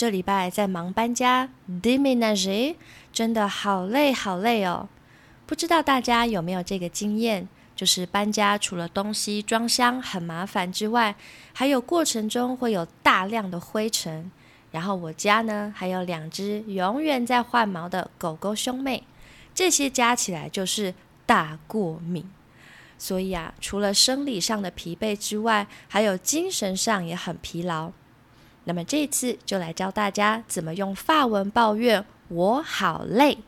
这礼拜在忙搬家 d i m i n a g e 真的好累好累哦。不知道大家有没有这个经验，就是搬家除了东西装箱很麻烦之外，还有过程中会有大量的灰尘。然后我家呢还有两只永远在换毛的狗狗兄妹，这些加起来就是大过敏。所以啊，除了生理上的疲惫之外，还有精神上也很疲劳。那么这次就来教大家怎么用法文抱怨我好累。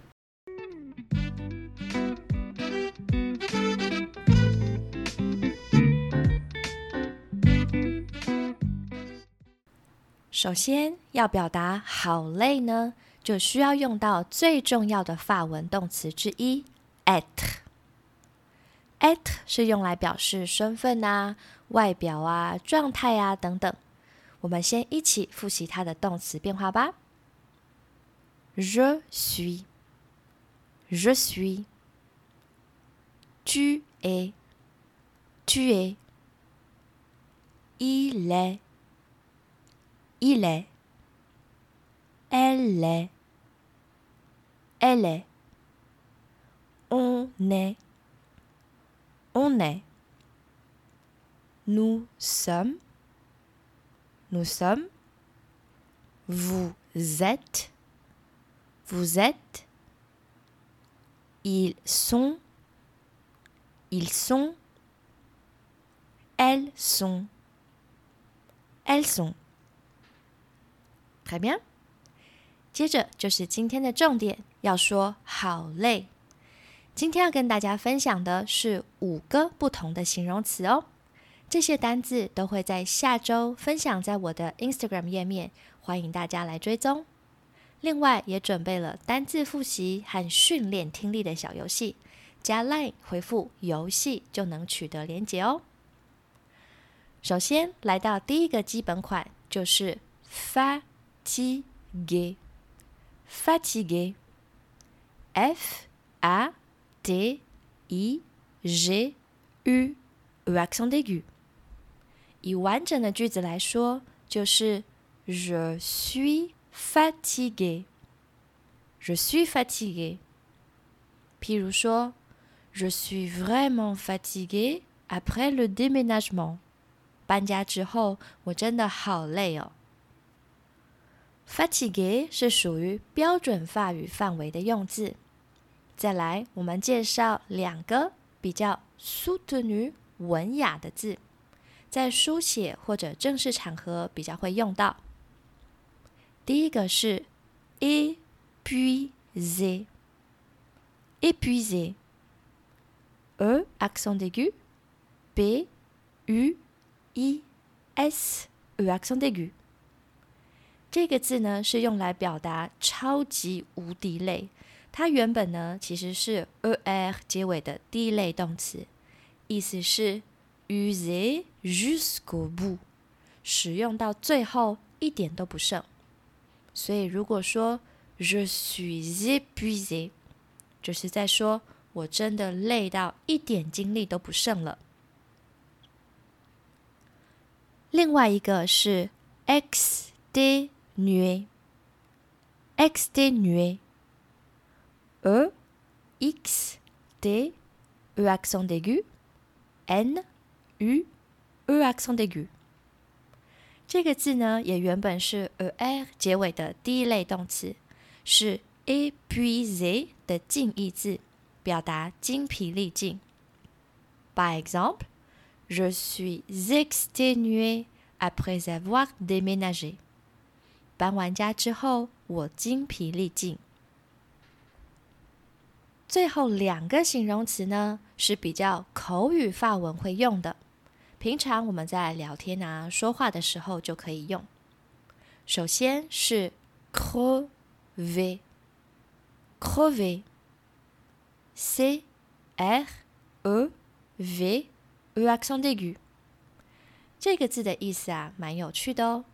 首先要表达好累呢，就需要用到最重要的法文动词之一 “at”。at 是用来表示身份啊、外表啊、状态啊等等。我们先一起复习它的动词变化吧。Je suis, je suis. Tu es, tu es. Il est, il est. Elle est, elle est. On est, on est. Nous sommes, Nous sommes, vous êtes, vous êtes, ils sont, ils sont, elles sont, elles sont. Très bien. 接着就是今天的重点，要说好累。今天要跟大家分享的是五个不同的形容词哦。这些单字都会在下周分享在我的 Instagram 页面，欢迎大家来追踪。另外也准备了单字复习和训练听力的小游戏，加 Line 回复“游戏”就能取得连结哦。首先来到第一个基本款，就是 fatigue，fatigue，f a t i g u，e accent aigu。以完整的句子来说，就是 Je suis fatigué. Je suis fatigué. 譬如说，Je suis vraiment fatigué après le déménagement. 搬家之后，我真的好累哦。Fatigué 是属于标准法语范围的用字。再来，我们介绍两个比较 soutenu 文雅的字。在书写或者正式场合比较会用到。第一个是 épuisé，épuisé，e accent aigu，b u i s，e accent aigu。这个字呢是用来表达超级无敌累，它原本呢其实是 e r 结尾的第一类动词，意思是。usé jusqu'au bout，使用到最后一点都不剩。所以如果说 je suis épuisé，就是在说我真的累到一点精力都不剩了。另外一个是 exténué，exténué，e x t e accent aigu n u e accent aigu，这个字呢，也原本是 er 结尾的第一类动词，是 épuisé 的近义字，表达精疲力尽。By example, je suis exténué après avoir déménagé。搬完家之后，我精疲力尽。最后两个形容词呢，是比较口语法文会用的。平常我们在聊天啊、说话的时候就可以用。首先是 c r v crever c r e v e accent aigu 这个字的意思啊，蛮有趣的哦。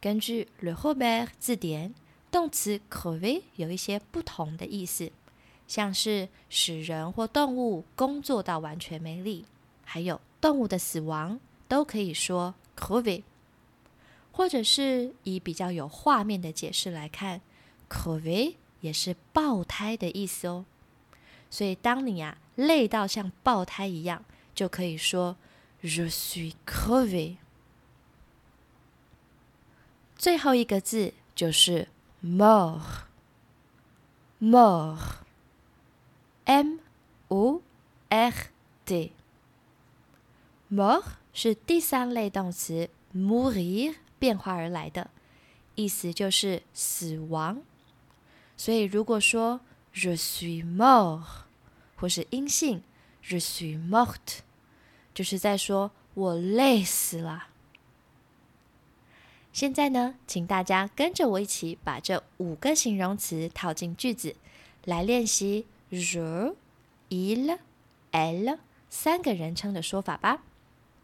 根据 Le Robert 字典，动词 crever 有一些不同的意思，像是使人或动物工作到完全没力，还有动物的死亡，都可以说 “covid”，。或者是以比较有画面的解释来看，“covid” 也是爆胎的意思哦。所以当你啊累到像爆胎一样，就可以说 je suis covid”。最后一个字就是 mort，mort，m o r mort 是第三类动词 mourir。变化而来的意思就是死亡，所以如果说 je suis mort 或是阴性 je suis morte，就是在说我累死了。现在呢，请大家跟着我一起把这五个形容词套进句子，来练习 je、il、elle 三个人称的说法吧。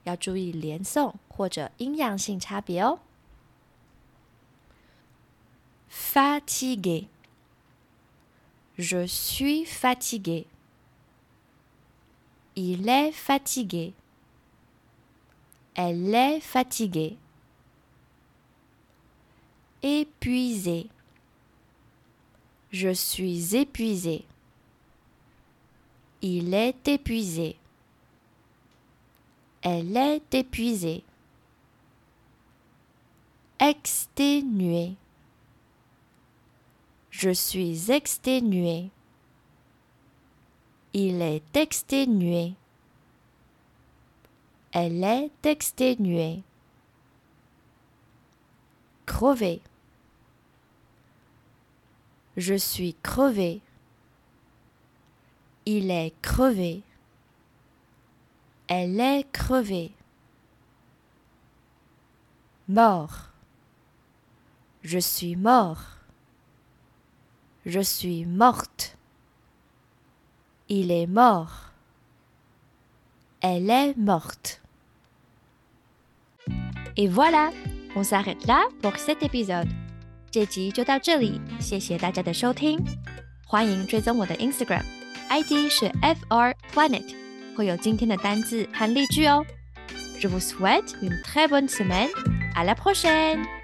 要注意连诵或者阴阳性差别哦。fatigué. Je suis fatigué. Il est fatigué. Elle est fatiguée. Épuisé. Je suis épuisé. Il est épuisé. Elle est épuisée. Exténué. Je suis exténué. Il est exténué. Elle est exténuée. Crevé. Je suis crevé. Il est crevé. Elle est crevée. Mort. Je suis mort. Je suis morte. Il est mort. Elle est morte. Et voilà, on s'arrête là pour cet épisode. 这集就到这里，谢谢大家的收听。欢迎追踪我的 Instagram，ID 是 FR Planet， 会有今天的单字和例句哦。Je vous souhaite une très bonne semaine. À la prochaine.